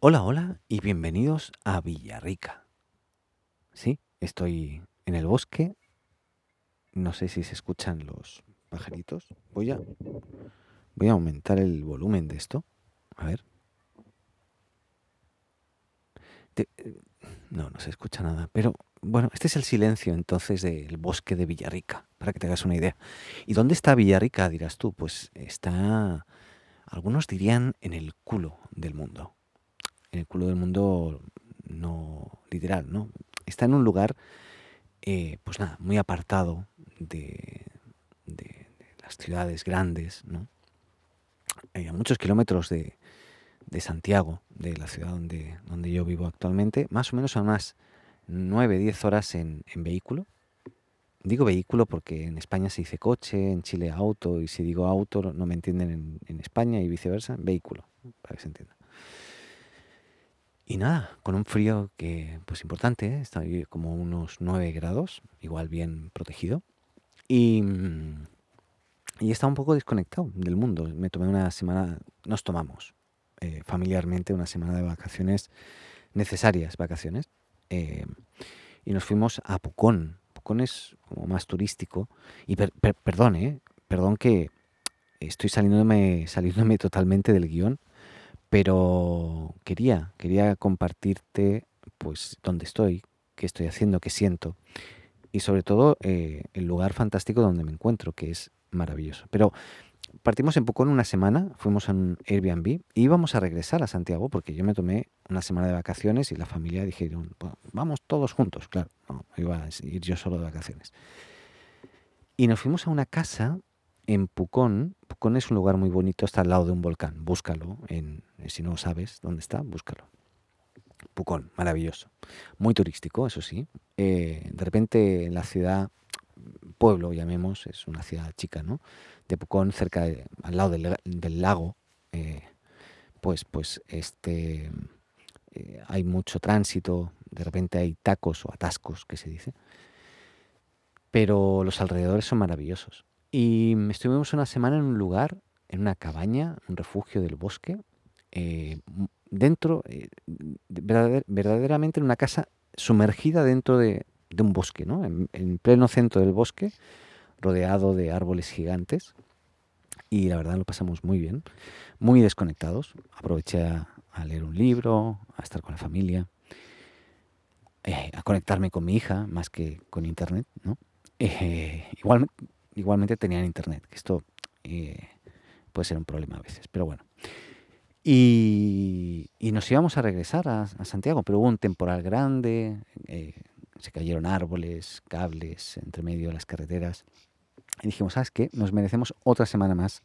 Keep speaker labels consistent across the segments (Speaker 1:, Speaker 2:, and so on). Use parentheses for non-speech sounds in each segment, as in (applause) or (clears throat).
Speaker 1: Hola, hola y bienvenidos a Villarrica. Sí, estoy en el bosque. No sé si se escuchan los pajaritos. Voy a, voy a aumentar el volumen de esto. A ver. Te- no, no se escucha nada. Pero bueno, este es el silencio entonces del bosque de Villarrica, para que te hagas una idea. ¿Y dónde está Villarrica, dirás tú? Pues está, algunos dirían, en el culo del mundo. En el culo del mundo no literal, ¿no? Está en un lugar, eh, pues nada, muy apartado de, las ciudades grandes, ¿no? Eh, a muchos kilómetros de, de Santiago, de la ciudad donde, donde yo vivo actualmente, más o menos a unas 9 10 horas en, en vehículo. Digo vehículo porque en España se dice coche, en Chile auto, y si digo auto no me entienden en, en España y viceversa, vehículo, para que se entienda. Y nada, con un frío que, pues importante, ¿eh? está como unos 9 grados, igual bien protegido. Y, mm, y estaba un poco desconectado del mundo. Me tomé una semana, nos tomamos eh, familiarmente una semana de vacaciones, necesarias vacaciones, eh, y nos fuimos a Pucón. Pucón es como más turístico. Y per- per- perdón, ¿eh? Perdón que estoy saliéndome, saliéndome (laughs) totalmente del guion, pero quería, quería compartirte pues dónde estoy, qué estoy haciendo, qué siento y sobre todo eh, el lugar fantástico donde me encuentro, que es maravilloso. Pero partimos en Pucón una semana, fuimos a un Airbnb y íbamos a regresar a Santiago porque yo me tomé una semana de vacaciones y la familia dijeron, "Pues, vamos todos juntos, claro, no, iba a ir yo solo de vacaciones. Y nos fuimos a una casa en Pucón. Pucón es un lugar muy bonito, está al lado de un volcán. Búscalo, en, si no sabes dónde está, búscalo. Pucón, maravilloso. Muy turístico, eso sí. Eh, de repente en la ciudad, pueblo llamemos, es una ciudad chica, ¿no? De Pucón, cerca, al lado del, lago, eh, pues, pues este, eh, hay mucho tránsito, de repente hay tacos o atascos, que se dice pero los alrededores son maravillosos. Y estuvimos una semana en un lugar, en una cabaña, un refugio del bosque, eh, dentro, eh, de- verdader- verdaderamente en una casa sumergida dentro de, un bosque, ¿no? En, en pleno centro del bosque, rodeado de árboles gigantes. Y la verdad lo pasamos muy bien, muy desconectados. Aproveché a, leer un libro, a estar con la familia, eh, a conectarme con mi hija más que con internet, ¿no? Igual, igualmente tenían internet, esto eh, puede ser un problema a veces, pero bueno. Y, y nos íbamos a regresar a, a Santiago, pero hubo un temporal grande, eh, se cayeron árboles, cables entre medio de las carreteras. Y dijimos, ¿sabes qué? Nos merecemos otra semana más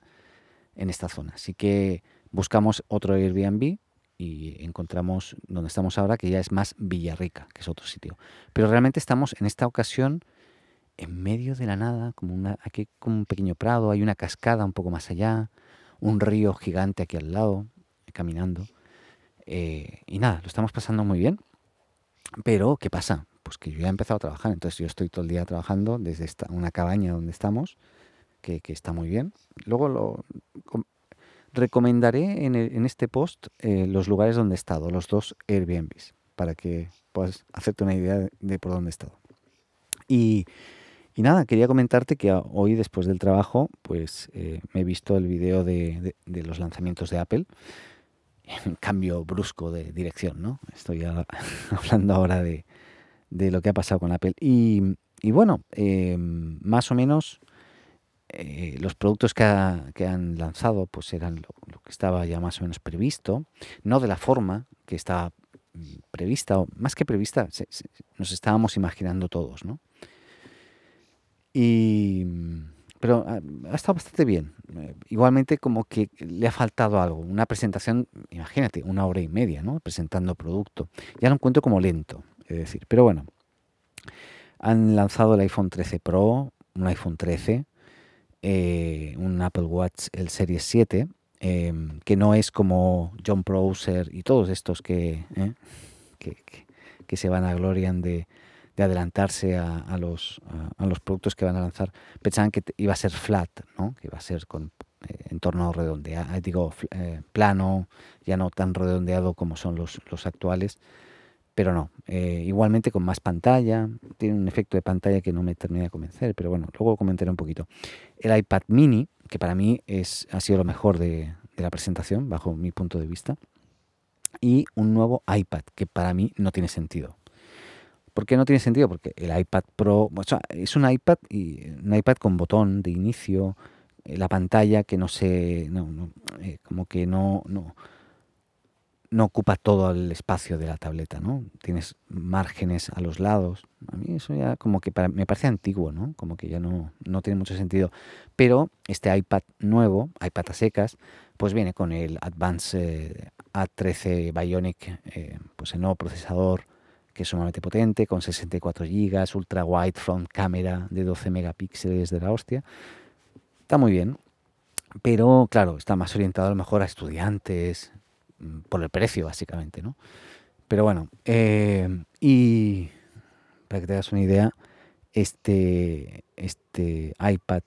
Speaker 1: en esta zona. Así que buscamos otro Airbnb y encontramos donde estamos ahora, que ya es más Villarrica, que es otro sitio. Pero realmente estamos en esta ocasión en medio de la nada, como una, aquí como un pequeño prado, hay una cascada un poco más allá, un río gigante aquí al lado, caminando. eh, y nada, lo estamos pasando muy bien. Pero, ¿qué pasa? Pues que yo ya he empezado a trabajar, entonces yo estoy todo el día trabajando desde esta, una cabaña donde estamos, que, que está muy bien. Luego lo com- recomendaré en, el- en este post eh, los lugares donde he estado, los dos Airbnbs, para que puedas hacerte una idea de, de por dónde he estado. Y, y nada, quería comentarte que hoy después del trabajo, pues eh, me he visto el video de, de- los lanzamientos de Apple. Un cambio brusco de dirección, ¿no? Estoy (laughs) hablando ahora de, de lo que ha pasado con Apple. Y, y bueno, eh, más o menos eh, los productos que, ha- que han lanzado pues eran lo, que estaba ya más o menos previsto, no de la forma que estaba mm, prevista, o más que prevista, nos estábamos imaginando todos, ¿no? Y, pero ha, ha estado bastante bien. Eh, igualmente como que le ha faltado algo. Una presentación, imagínate, una hora y media, ¿no? Presentando producto. Ya lo encuentro como lento, es decir. Pero bueno, han lanzado el iPhone 13 Pro, un iPhone 13, eh, un Apple Watch, el Series 7, eh, que no es como John Prosser y todos estos que, eh, que- que se van a glorian de, de adelantarse a, a los, a, los productos que van a lanzar. Pensaban que iba a ser flat, ¿no? que iba a ser con eh, entorno redondeado, digo, plano, ya no tan redondeado como son los, los actuales, pero no, igualmente con más pantalla, tiene un efecto de pantalla que no me termina de convencer, pero bueno, luego comentaré un poquito. El iPad mini, que para mí es, ha sido lo mejor de, de la presentación, bajo mi punto de vista, y un nuevo iPad, que para mí no tiene sentido. ¿Por qué no tiene sentido? Porque el iPad Pro es un iPad y un iPad con botón de inicio, eh, la pantalla que no se, no, eh, como que no, no, no ocupa todo el espacio de la tableta, ¿no? Tienes márgenes a los lados. A mí eso ya como que me parece antiguo, ¿no? Como que ya no, no tiene mucho sentido. Pero este iPad nuevo, iPad a secas, pues viene con el Advanced eh, A13 Bionic, pues el nuevo procesador que es sumamente potente, con 64 GB, ultra wide front camera de 12 megapíxeles de la hostia. Está muy bien, pero claro, está más orientado a lo mejor a estudiantes, mm, por el precio básicamente, ¿no? Pero bueno, eh, y para que te hagas una idea, este, este iPad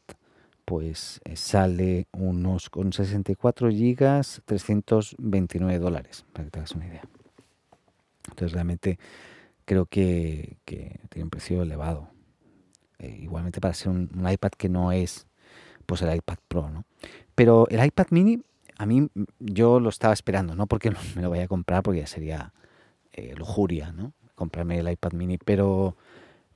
Speaker 1: pues eh, sale unos con 64 gigas 329 dólares, para que te hagas una idea. Entonces realmente creo que, tiene un precio elevado. Eh, igualmente para ser un, iPad que no es pues el iPad Pro, ¿no? Pero el iPad mini, a mí yo lo estaba esperando, no porque (laughs) me lo vaya a comprar, porque ya sería eh, lujuria, ¿no? Comprarme el iPad mini, pero,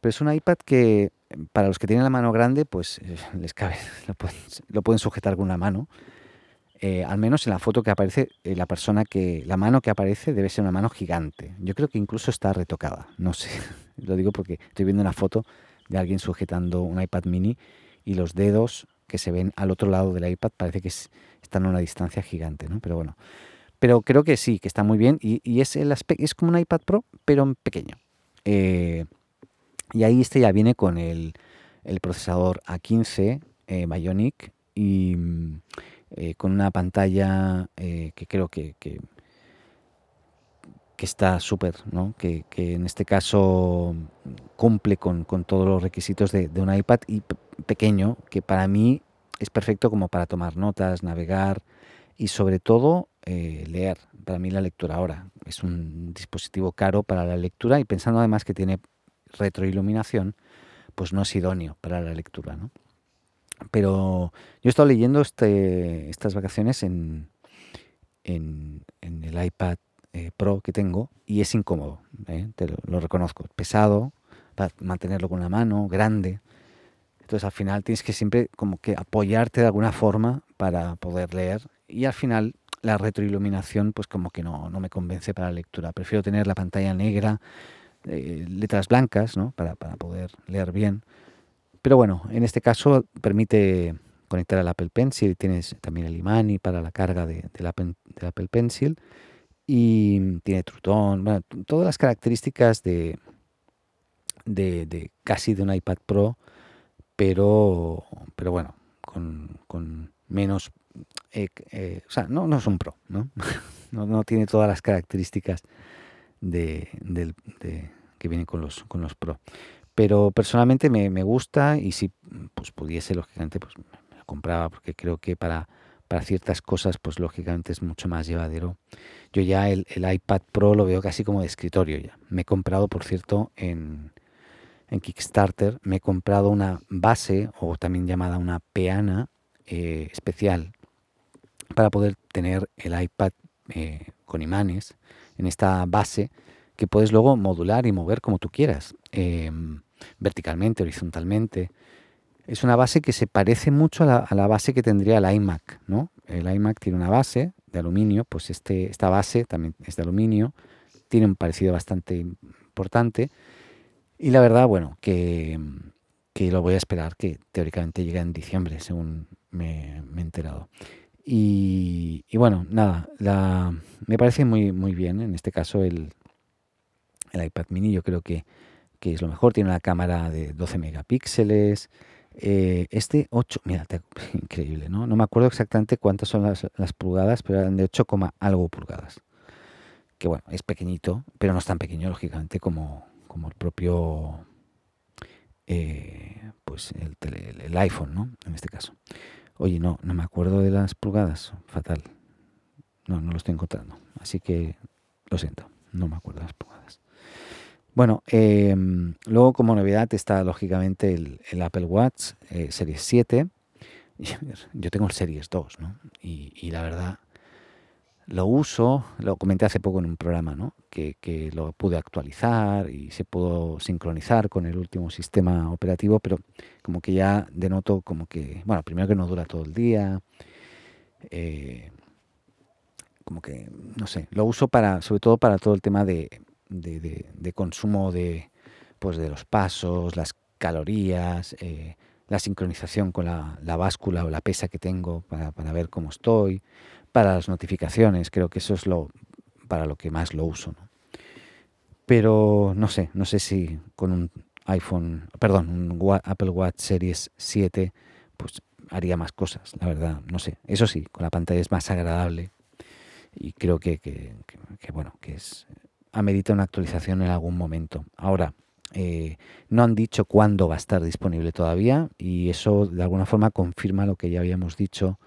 Speaker 1: pero es un iPad que para los que tienen la mano grande, pues (laughs) les cabe, (laughs) lo pueden, lo pueden sujetar con una mano eh, al menos en la foto que aparece, eh, la persona que, la mano que aparece debe ser una mano gigante. Yo creo que incluso está retocada. No sé, (laughs) lo digo porque estoy viendo una foto de alguien sujetando un iPad mini y los dedos que se ven al otro lado del iPad parece que están a una distancia gigante, ¿no? Pero bueno, pero creo que sí, que está muy bien y, es, el es como un iPad Pro, pero en pequeño. Eh, y ahí este ya viene con el, procesador A15 Bionic y eh, con una pantalla eh, que creo que, que, está súper, ¿no? que, en este caso cumple con, todos los requisitos de, un iPad y pequeño, que para mí es perfecto como para tomar notas, navegar y sobre todo eh, leer. Para mí la lectura ahora es un dispositivo caro para la lectura y pensando además que tiene retroiluminación, pues no es idóneo para la lectura. ¿no? Pero yo he estado leyendo este, estas vacaciones en, en, el iPad eh, Pro que tengo y es incómodo, ¿eh? te lo, reconozco. Pesado, para mantenerlo con la mano, grande. Entonces al final tienes que siempre como que apoyarte de alguna forma para poder leer y al final la retroiluminación pues como que no, no me convence para la lectura. Prefiero tener la pantalla negra, eh, letras blancas, ¿no? Para, para poder leer bien pero bueno, en este caso permite conectar al Apple Pencil, tienes también el imán y para la carga de, del, Apple, Pencil y tiene trutón, bueno, todas las características de, de, casi de un iPad Pro, pero, pero bueno, con, menos, eh, eh, o sea, no, no es un Pro, ¿no? (laughs) no, tiene todas las características de, que vienen con los, con los Pro. Pero personalmente me, me gusta y si pues, pudiese, lógicamente, pues me lo compraba porque creo que para, para ciertas cosas, pues lógicamente es mucho más llevadero. Yo ya el, el, iPad Pro lo veo casi como de escritorio ya. Me he comprado, por cierto, en, en Kickstarter, me he comprado una base o también llamada una peana eh, especial para poder tener el iPad eh, con imanes en esta base que puedes luego modular y mover como tú quieras. Em, verticalmente, horizontalmente. Es una base que se parece mucho a la, base que tendría el iMac, ¿no? El iMac tiene una base de aluminio, pues este, esta base también es de aluminio, tiene un parecido bastante importante. Y la verdad, bueno, que, lo voy a esperar que teóricamente llegue en diciembre, según me, he enterado. Y, bueno, nada, me parece muy, muy bien en este caso el, el iPad mini. Yo creo que que es lo mejor, tiene una cámara de 12 megapíxeles. Eh, este 8, mira, (laughs) increíble, ¿no? No me acuerdo exactamente cuántas son las, pulgadas, pero eran de 8, algo pulgadas. Que bueno, es pequeñito, pero no es tan pequeño, lógicamente, como, como el propio eh, pues el, el, iPhone, ¿no? En este caso. Oye, no, no me acuerdo de las pulgadas. Fatal. No, no lo estoy encontrando. Así que lo siento, no me acuerdo de las pulgadas. Bueno, em, luego como novedad está lógicamente el, Apple Watch eh, Series 7. (laughs) Yo tengo el Series 2, ¿no? y la verdad lo uso, lo comenté hace poco en un programa, ¿no? que, lo pude actualizar y se pudo sincronizar con el último sistema operativo, pero como que ya denoto como que, bueno, primero que no dura todo el día, eh, como que, no sé, lo uso para, sobre todo para todo el tema de, consumo de, pues de los pasos, las calorías, eh, la sincronización con la, báscula o la pesa que tengo para, para ver cómo estoy, para las notificaciones, creo que eso es lo para lo que más lo uso. Pero no sé, no sé si con un iPhone, perdón, un Apple Watch Series 7, pues haría más cosas, la verdad, no sé. Eso sí, con la pantalla es más agradable y creo que, que, bueno, que es amerita una actualización en algún momento. Ahora, eh, no han dicho cuándo va a estar disponible todavía y eso de alguna forma confirma lo que ya habíamos dicho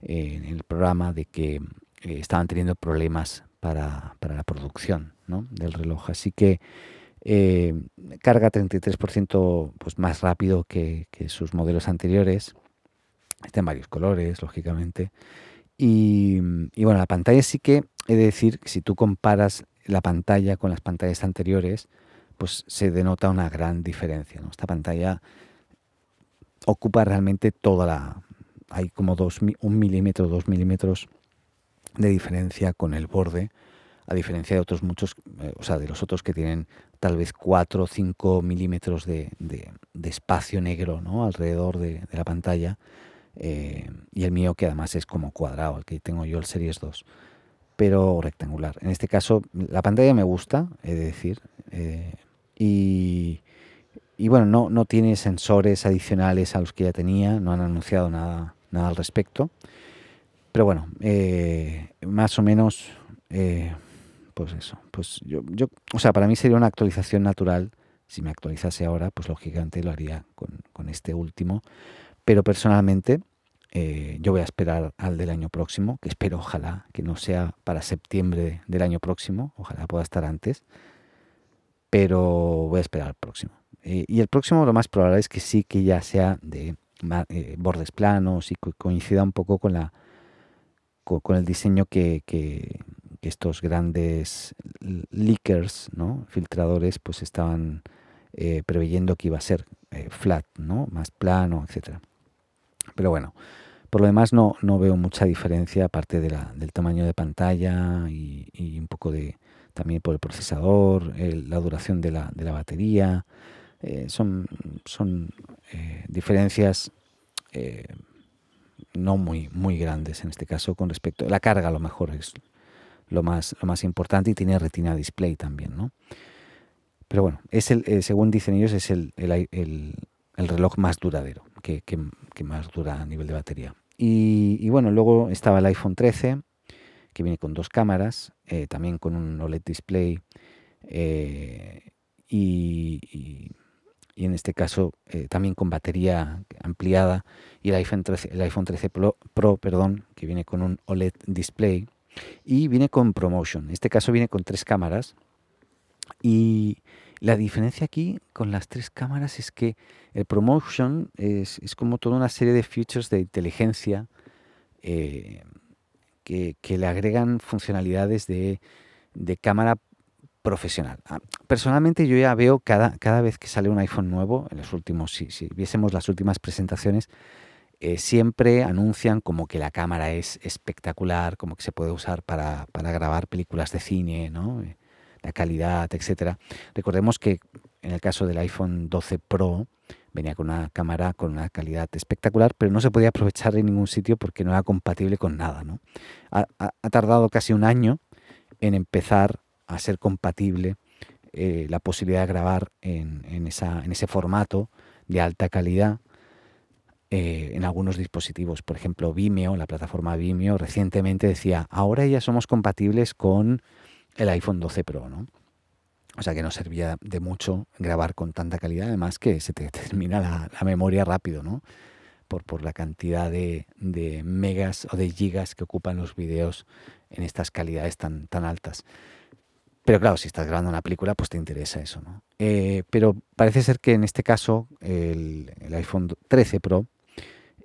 Speaker 1: en el programa de que eh, estaban teniendo problemas para, la producción del reloj. Así que eh, carga 33% pues, más rápido que, sus modelos anteriores. Está en varios colores, lógicamente. Y, bueno, la pantalla sí que he de decir que si tú comparas la pantalla con las pantallas anteriores, pues se denota una gran diferencia. Esta pantalla ocupa realmente toda la, hay como dos, un milímetro, dos milímetros de diferencia con el borde, a diferencia de otros muchos, eh, o sea, de los otros que tienen tal vez cuatro o cinco milímetros de, espacio negro ¿no? alrededor de, la pantalla. Eh, y el mío que además es como cuadrado, el que tengo yo el Series 2, pero rectangular. En este caso, la pantalla me gusta, he de decir, eh, y, y bueno, no, no tiene sensores adicionales a los que ya tenía, no han anunciado nada nada al respecto. Pero bueno, eh, más o menos, eh, pues eso, pues yo, yo, o sea, para mí sería una actualización natural. Si me actualizase ahora, pues lógicamente lo haría con, este último. Pero personalmente, eh, yo voy a esperar al del año próximo, que espero ojalá que no sea para septiembre del año próximo, ojalá pueda estar antes, pero voy a esperar al próximo. y el próximo lo más probable es que sí que ya sea de eh, bordes planos y coincida un poco con, la, con, el diseño que, estos grandes leakers, ¿no? filtradores, pues estaban eh, preveyendo que iba a ser eh, flat, ¿no? más plano, etcétera. Pero bueno, por lo demás no, no veo mucha diferencia aparte del tamaño de pantalla y, un poco de también por el procesador, la duración de la, de la batería. son son diferencias eh, no muy, muy grandes en este caso con respecto la carga a lo mejor es lo más, lo más importante y tiene retina display también, ¿no? Pero bueno, es el, eh, según dicen ellos, es el, reloj más duradero, que, más dura a nivel de batería. Y, bueno, luego estaba el iPhone 13, que viene con dos cámaras, eh, también con un OLED display y, y en este caso eh, también con batería ampliada y el iPhone 13, el iPhone 13 Pro, perdón, que viene con un OLED display y viene con ProMotion. En este caso viene con tres cámaras y la diferencia aquí con las tres cámaras es que el ProMotion es, como toda una serie de features de inteligencia eh, que, le agregan funcionalidades de, de cámara profesional. Ah, personalmente yo ya veo cada, cada vez que sale un iPhone nuevo, en los últimos, si, si viésemos las últimas presentaciones, eh, siempre anuncian como que la cámara es espectacular, como que se puede usar para, grabar películas de cine, ¿no? La calidad, etcétera. Recordemos que en el caso del iPhone 12 Pro venía con una cámara con una calidad espectacular, pero no se podía aprovechar en ningún sitio porque no era compatible con nada. ¿no? Ha, tardado casi un año en empezar a ser compatible eh, la posibilidad de grabar en, en, esa, en, ese formato de alta calidad eh, en algunos dispositivos. Por ejemplo, Vimeo, la plataforma Vimeo, recientemente decía, ahora ya somos compatibles con el iPhone 12 Pro, ¿no? O sea que no servía de mucho grabar con tanta calidad, además que se te (laughs) termina la, memoria rápido, ¿no? por, por la cantidad de, de megas o de gigas que ocupan los videos en estas calidades tan, tan altas. Pero claro, si estás grabando una película, pues te interesa eso, ¿no? Eh, pero parece ser que en este caso el, el iPhone 13 Pro,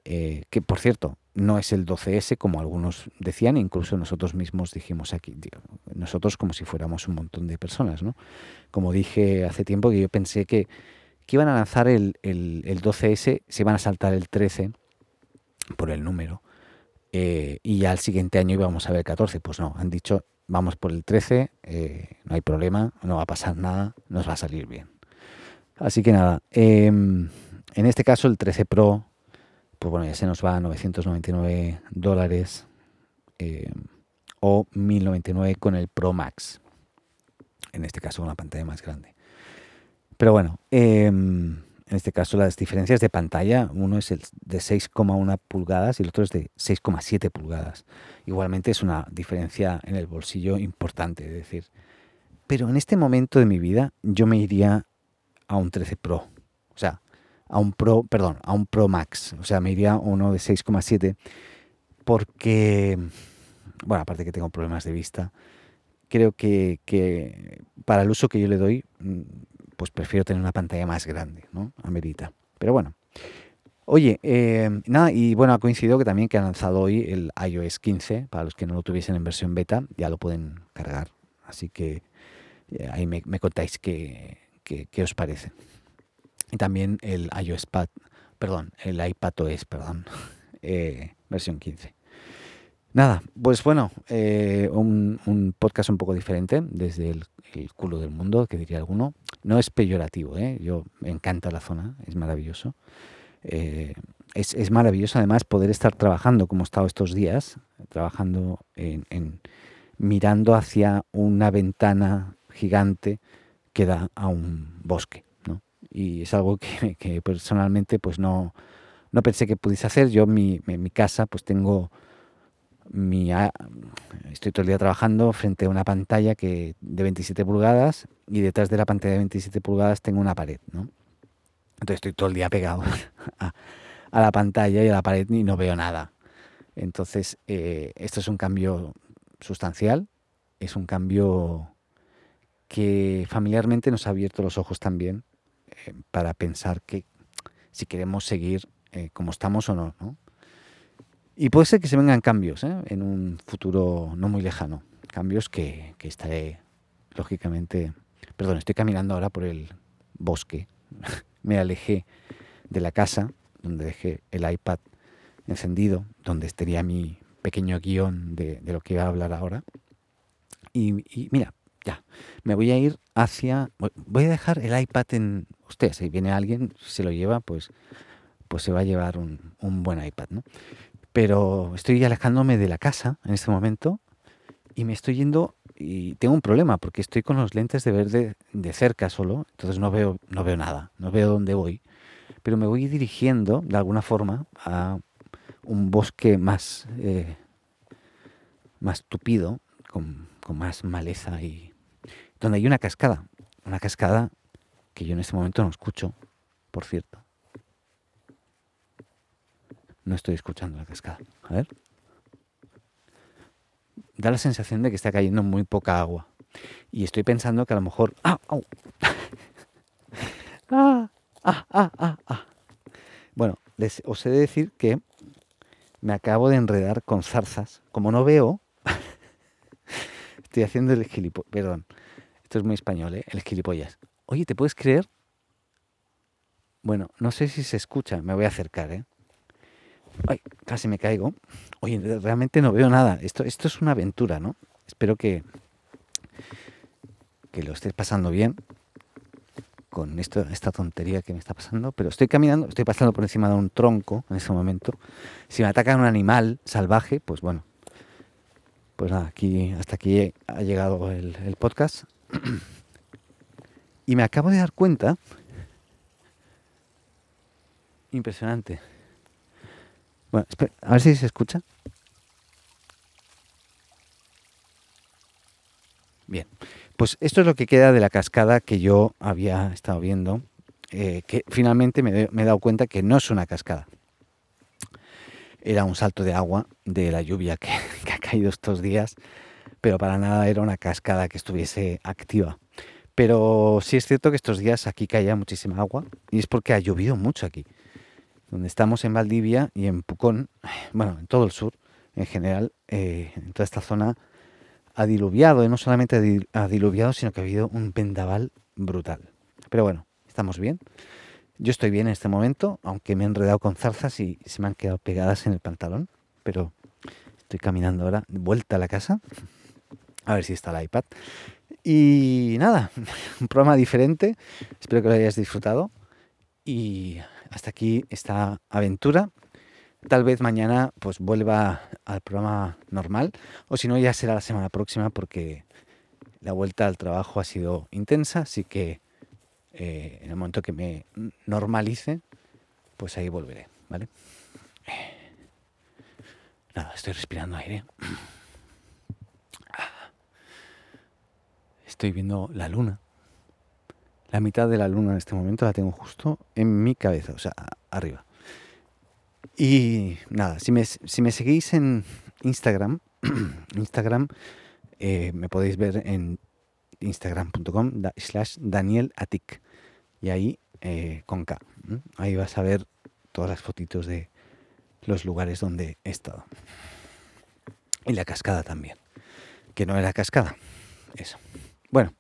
Speaker 1: eh, que por cierto no es el 12S como algunos decían, incluso nosotros mismos dijimos aquí, nosotros como si fuéramos un montón de personas, ¿no? Como dije hace tiempo que yo pensé que, que iban a lanzar el, el, el 12S, se iban a saltar el 13 por el número. Eh, y ya el siguiente año íbamos a ver 14. Pues no, han dicho vamos por el 13, eh, no hay problema, no va a pasar nada, nos va a salir bien. Así que nada, eh, en este caso el 13 Pro, pues bueno, ya se nos va a 999 dólares eh, o 1099 con el Pro Max. En este caso una pantalla más grande. Pero bueno, em, en este caso las diferencias de pantalla, uno es el de 6,1 pulgadas y el otro es de 6,7 pulgadas. Igualmente es una diferencia en el bolsillo importante, es decir. Pero en este momento de mi vida yo me iría a un 13 Pro. O sea, a un Pro, perdón, a un Pro Max. O sea, me iría uno de 6,7 porque, bueno, aparte que tengo problemas de vista, creo que, que para el uso que yo le doy pues prefiero tener una pantalla más grande, ¿no? Amerita. Pero bueno. Oye, eh, nada, y bueno, ha coincidido que también que han lanzado hoy el iOS 15, para los que no lo tuviesen en versión beta, ya lo pueden cargar. Así que eh, ahí me, me contáis qué, qué, qué, os parece. Y también el iOS Pad, perdón, el iPad OS, perdón, (laughs) eh, versión 15. Nada, pues bueno, eh, un, podcast un poco diferente desde el, culo del mundo, que diría alguno. No es peyorativo, ¿eh? yo me encanta la zona, es maravilloso. Eh, es, es, maravilloso además poder estar trabajando como he estado estos días, trabajando en, mirando hacia una ventana gigante que da a un bosque. Y es algo que, (laughs) que, personalmente pues no, no pensé que pudiese hacer. Yo en mi, mi casa pues tengo mi, estoy todo el día trabajando frente a una pantalla que de 27 pulgadas y detrás de la pantalla de 27 pulgadas tengo una pared, ¿no? Entonces estoy todo el día pegado (laughs) a, a la pantalla y a la pared y no veo nada. Entonces, eh, esto es un cambio sustancial, es un cambio que familiarmente nos ha abierto los ojos también eh, para pensar que si queremos seguir eh, como estamos o no. Y puede ser que se vengan cambios ¿eh? en un futuro no muy lejano. Cambios que, que, estaré, lógicamente... Perdón, estoy caminando ahora por el bosque. (laughs) Me alejé de la casa, donde dejé el iPad encendido, donde estaría mi pequeño guion de, de lo que iba a hablar ahora. Y, mira, ya, me voy a ir hacia... Voy a dejar el iPad en... Usted, si viene alguien, se lo lleva, pues, pues se va a llevar un, un buen iPad, ¿no? pero estoy alejándome de la casa en este momento y me estoy yendo y tengo un problema porque estoy con los lentes de ver de, de, cerca solo, entonces no veo, no veo nada, no veo dónde voy, pero me voy dirigiendo de alguna forma a un bosque más, eh, más tupido, con, con más maleza y donde hay una cascada, una cascada que yo en este momento no escucho, por cierto. No estoy escuchando la cascada. A ver. Da la sensación de que está cayendo muy poca agua. Y estoy pensando que a lo mejor... ¡Ah! (laughs) ¡Ah! ¡Ah! ¡Ah! ¡Ah! ¡Ah! Bueno, les, os he de decir que me acabo de enredar con zarzas. Como no veo, (laughs) estoy haciendo el gilipollas. Perdón, es muy español, ¿eh? El gilipollas. Oye, ¿te puedes creer? Bueno, no sé si se escucha. Me voy a acercar, ¿eh? Ay, casi me caigo. Oye, realmente no veo nada. Esto, esto es una aventura, ¿no? Espero que, que lo estés pasando bien con esta tontería que me está pasando, pero estoy caminando, estoy pasando por encima de un tronco en este momento. Si me ataca un animal salvaje, pues bueno, pues nada, aquí, hasta aquí ha llegado el podcast. (clears throat) y me acabo de dar cuenta, impresionante, bueno, a ver si se escucha. Bien, pues esto es lo que queda de la cascada que yo había estado viendo, eh, que finalmente me, he dado cuenta que no es una cascada. era un salto de agua de la lluvia que (laughs) ha caído estos días, pero para nada era una cascada que estuviese activa. Pero sí es cierto que estos días aquí caía muchísima agua y es porque ha llovido mucho aquí. Donde estamos en Valdivia y en Pucón, bueno, en todo el sur en general, eh, en toda esta zona ha diluviado, y no solamente ha diluviado, sino que ha habido un vendaval brutal. Pero bueno, estamos bien. Yo estoy bien en este momento, aunque me he enredado con zarzas y se me han quedado pegadas en el pantalón, pero estoy caminando ahora vuelta a la casa. A ver si está el iPad. Y nada, (laughs) un programa diferente. Espero que lo hayas disfrutado. Y hasta aquí esta aventura. Tal vez mañana pues vuelva al programa normal. O si no, ya será la semana próxima porque la vuelta al trabajo ha sido intensa. Así que eh, en el momento que me normalice, pues ahí volveré. ¿Vale? Nada, estoy respirando aire. (clears throat) estoy viendo la luna. La mitad de la luna en este momento la tengo justo en mi cabeza, o sea, arriba. Y nada, si me, si me seguís en Instagram, (clears throat) Instagram eh, me podéis ver en instagram.com slash danielatic y ahí eh, con K. Ahí vas a ver todas las fotitos de los lugares donde he estado. Y la cascada también, que no era cascada, eso. Bueno,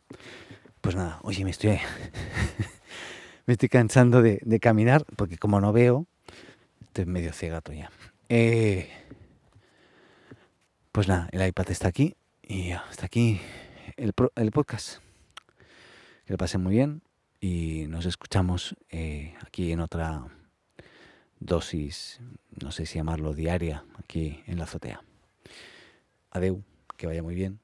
Speaker 1: pues nada, oye, me estoy, (laughs) me estoy cansando de, caminar porque como no veo, estoy medio cegato ya. Eh, pues nada, el iPad está aquí y hasta aquí el, podcast. Que lo pasen muy bien y nos escuchamos eh, aquí en otra dosis, no sé si llamarlo diaria, aquí en la azotea. Adeu, que vaya muy bien.